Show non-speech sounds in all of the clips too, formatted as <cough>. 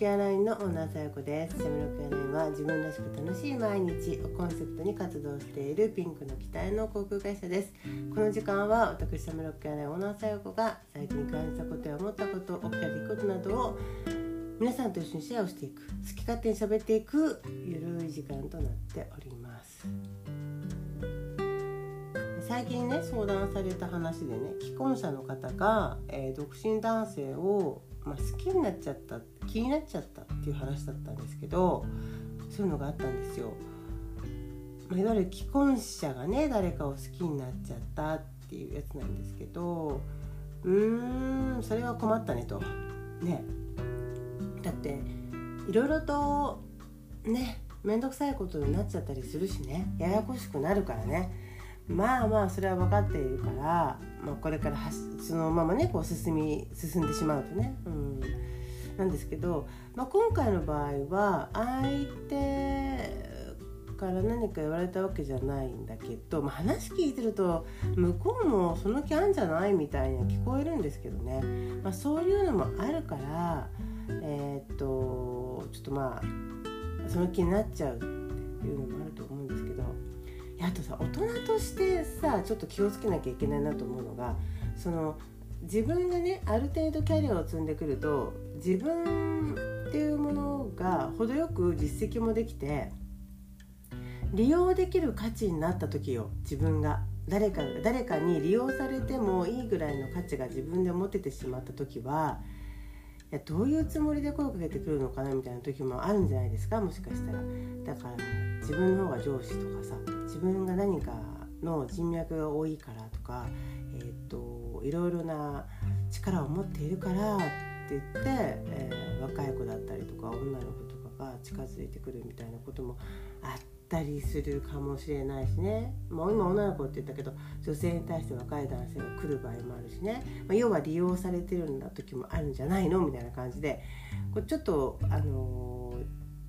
ケアラインのオーナーさよこです。シャムロケアラインは自分らしく楽しい毎日をコンセプトに活動しているピンクの機体の航空会社です。この時間は私シャムロケアラインオーナーさよこが最近感じたことや思ったこと起きた出来事などを皆さんと一緒にシェアをしていく好き勝手に喋っていくゆるい時間となっております。最近ね相談された話でね既婚者の方が、えー、独身男性をまあ、好きになっちゃった気になっちゃったっていう話だったんですけどそういうのがあったんですよ。まあ、いわゆる既婚者がね誰かを好きになっちゃったっていうやつなんですけどうーんそれは困ったねと。ねだっていろいろとね面倒くさいことになっちゃったりするしねややこしくなるからねまあまあそれは分かっているから、まあ、これからそのままねこう進み進んでしまうとね、うん、なんですけど、まあ、今回の場合は相手から何か言われたわけじゃないんだけど、まあ、話聞いてると向こうもその気あんじゃないみたいには聞こえるんですけどね、まあ、そういうのもあるからえー、っとちょっとまあその気になっちゃうっていうのもあると思うんですあとさ大人としてさちょっと気をつけなきゃいけないなと思うのがその自分がねある程度キャリアを積んでくると自分っていうものが程よく実績もできて利用できる価値になった時よ自分が。誰か誰かに利用されてもいいぐらいの価値が自分で持ててしまった時はいやどういうつもりで声をかけてくるのかなみたいな時もあるんじゃないですかもしかしたら。だから自分の方が上司とかさ自分が何かの人脈が多いからとか、えーと、いろいろな力を持っているからって言って、えー、若い子だったりとか女の子とかが近づいてくるみたいなこともあったりするかもしれないしね。もう今女の子って言ったけど女性に対して若い男性が来る場合もあるしね、まあ、要は利用されてるような時もあるんじゃないの？みたいな感じでこれちょっと、あのー、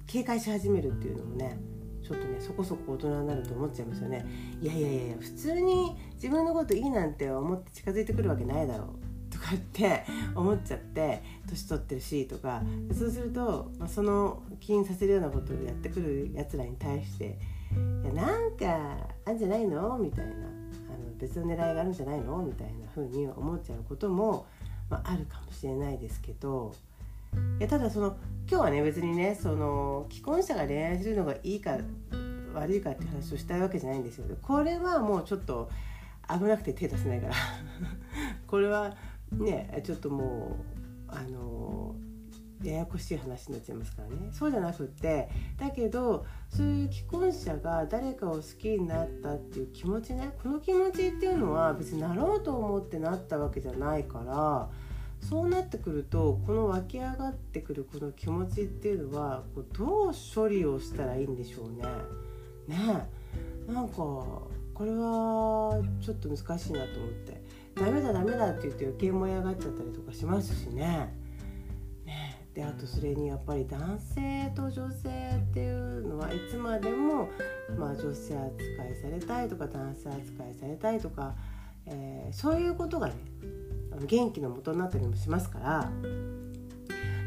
警戒し始めるっていうのもねちょっとねそこそこ大人になると思っちゃいますよね。いやいやいや普通に自分のこといいなんて思って近づいてくるわけないだろう。とかって思っちゃって年取ってるしとか。そうすると、まあ、その気にさせるようなことをやってくるやつらに対して「いやなんかあんじゃないの?」みたいな。あの別の狙いがあるんじゃないの？みたいな風に思っちゃうことも、まあ、あるかもしれないですけど。いやただその今日はね別にねその既婚者が恋愛するのがいいか悪いかって話をしたいわけじゃないんですよ。これはもうちょっと危なくて手出せないから。<laughs> これはねちょっともうあのややこしい話になっちゃいますからね。そうじゃなくってだけどそういう既婚者が誰かを好きになったっていう気持ちねこの気持ちっていうのは別になろうと思ってなったわけじゃないからそうなってくるとこの湧き上がってくるこの気持ちっていうのはこうどう処理をしたらいいんでしょうね。ねなんかこれはちょっと難しいなと思ってダメだダメだって言って余計燃え上がっちゃったりとかしますしね。ねであとそれにやっぱり男性と女性っていうのはいつまでも、まあ、女性扱いされたいとか男性扱いされたいとか、えー、そういうことがね元気の元になったりもしますから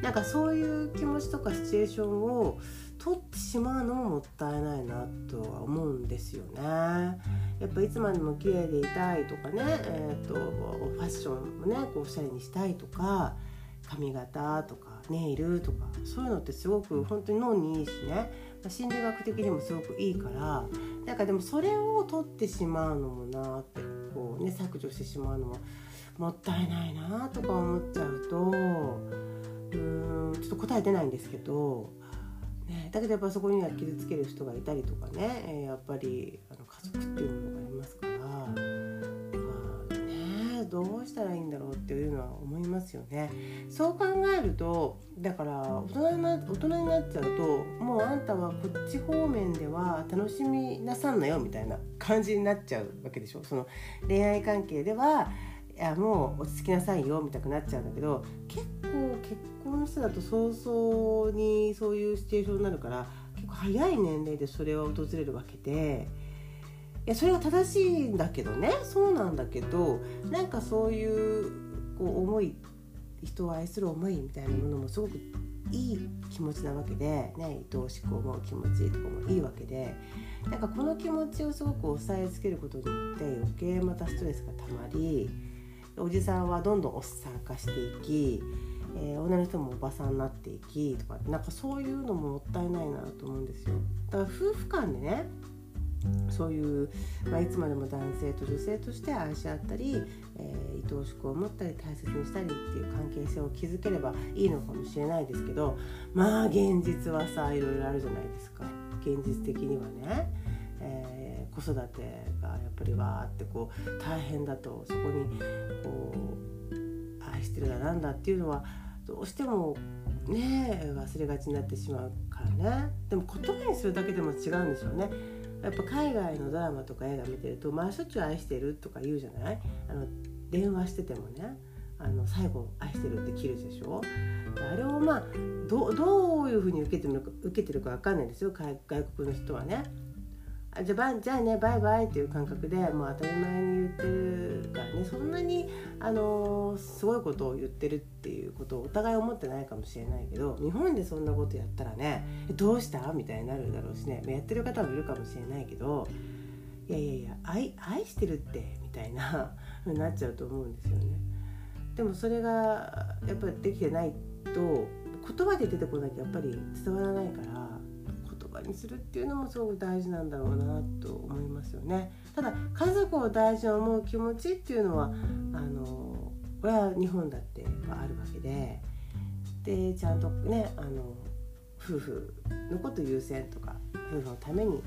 なんかそういう気持ちとかシチュエーションを取ってしまうのももったいないなとは思うんですよね。やっぱいつまでも綺麗でいたいとかね、えーと、ファッションもねこうおしゃれにしたいとか髪型とかネイルとかそういうのってすごく本当に脳にいいしね心理学的にもすごくいいからなんかでもそれを取ってしまうのもなってこうね削除してしまうのももったいないなとか思っちゃうとうんちょっと答え出ないんですけど、ね、だけどやっぱそこには傷つける人がいたりとかね、えやっぱりあの家族っていうものがありますから、まあね、どうしたらいいんだろうっていうのは思いますよね。そう考えるとだから大人にな大人になっちゃうともうあんたはこっち方面では楽しみなさんなよみたいな感じになっちゃうわけでしょ。その恋愛関係ではいやもう落ち着きなさいよみたくなっちゃうんだけど結構結婚しただと早々にそういうシチュエーションになるから結構早い年齢でそれは訪れるわけでいやそれは正しいんだけどねそうなんだけどなんかそういうこう思い人を愛する思いみたいなものもすごくいい気持ちなわけで、ね、愛おしく思う気持ちとかもいいわけでなんかこの気持ちをすごく押さえつけることによって余計またストレスがたまりおじさんはどんどんおっさん化していき、えー、女の人もおばさんになっていきとかなんかそういうのももったいないなと思うんですよ。だから夫婦間でねそういう、まあ、いつまでも男性と女性として愛し合ったり、えー、愛おしく思ったり大切にしたりっていう関係性を築ければいいのかもしれないですけどまあ現実はさいろいろあるじゃないですか現実的にはね、えー、子育てがやっぱりわーってこう大変だとそこにこう愛してるだなんだっていうのはどうしてもね忘れがちになってしまうからね。でも言葉にするだけでも違うんでしょうね。やっぱ海外のドラマとか映画見てると「まあしょっちゅう愛してる」とか言うじゃない？あの電話しててもねあの最後「愛してる」って切るでしょ？あれをまあどどういうふうに受けてるか受けてるか分かんないですよ。外国の人はね。あじゃあじゃあねバイバイっていう感覚でもう当たり前に言ってるからね。そんなに、あのー、すごいことを言ってるっていうことをお互い思ってないかもしれないけど日本でそんなことやったらねどうした？みたいになるだろうしね。やってる方もいるかもしれないけどいやいやいや愛愛してるってみたいなになっちゃうと思うんですよね。でもそれがやっぱりできてないと言葉で出てこなきゃやっぱり伝わらないからにするっていうのもすごく大事なんだろうなと思いますよね。ただ家族を大事に思う気持ちっていうのはあのこれは日本だってあるわけででちゃんとねあの夫婦のこと優先とか夫婦のために、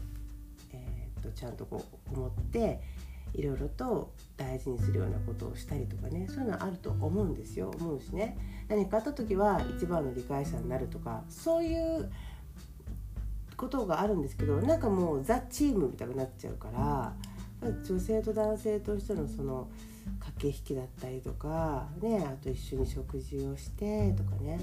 えー、っとちゃんとこう思っていろいろと大事にするようなことをしたりとかねそういうのはあると思うんですよ思うしね何かあった時は一番の理解者になるとかそういうことがあるんですけどなんかもうザ・チームみたいになっちゃうから女性と男性としてのその駆け引きだったりとか、ね、あと一緒に食事をしてとかね、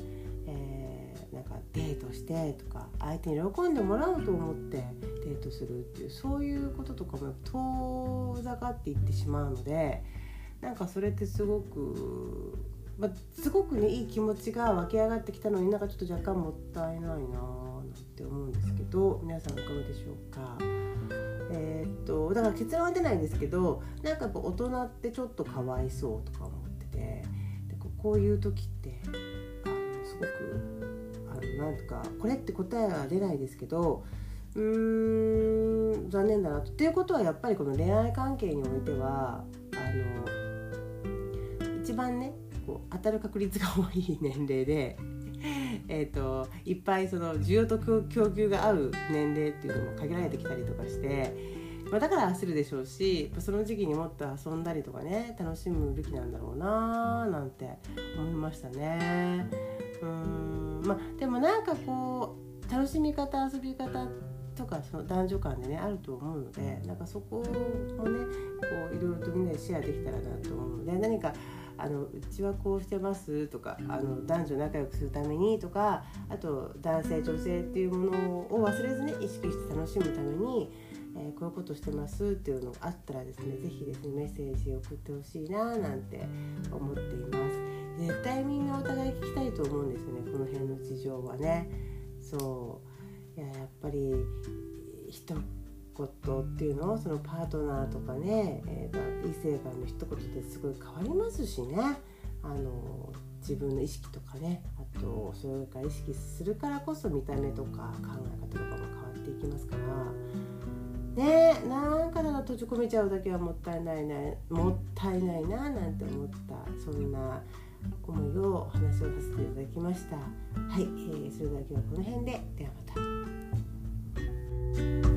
えー、なんかデートしてとか相手に喜んでもらおうと思ってデートするっていうそういうこととかも遠ざかっていってしまうのでなんかそれってすごく、まあ、すごくねいい気持ちが湧き上がってきたのになんかちょっと若干もったいないなって思うんですけど皆さんいかがでしょうか？えー、っとだから結論は出ないんですけどなんかやっぱ大人ってちょっとかわいそうとか思っててでこういう時ってあのすごくあのなんとかこれって答えは出ないですけどうーん残念だなと。っていうことはやっぱりこの恋愛関係においてはあの一番ねこう当たる確率が多い年齢で <laughs> えーと、いっぱいその需要と供給が合う年齢っていうのも限られてきたりとかして、まあ、だから焦るでしょうしその時期にもっと遊んだりとかね楽しむべきなんだろうなーなんて思いましたね。うんまあ、でもなんかこう楽しみ方遊び方とかその男女間でねあると思うのでなんかそこもねこういろいろとみんなでシェアできたらなと思うので何かあのうちはこうしてますとかあの男女仲良くするためにとかあと男性女性っていうものを忘れずに意識して楽しむために、えー、こういうことしてますっていうのがあったらですね是非ですねメッセージ送ってほしいななんて思っています。絶対みんなお互い聞きたいと思うんですよねこの辺の事情はね。そう。いややっぱり人言っていうのをそのパートナーとかね、えー、異性からの一言ですごい変わりますしね。あの自分の意識とかねあとそれから意識するからこそ見た目とか考え方とかも変わっていきますから。ねなんかだ閉じ込めちゃうだけはもったいないなもったいないななんて思ったそんな思いを話をさせていただきました。はい、えー、それでは今日はこの辺で。ではまた。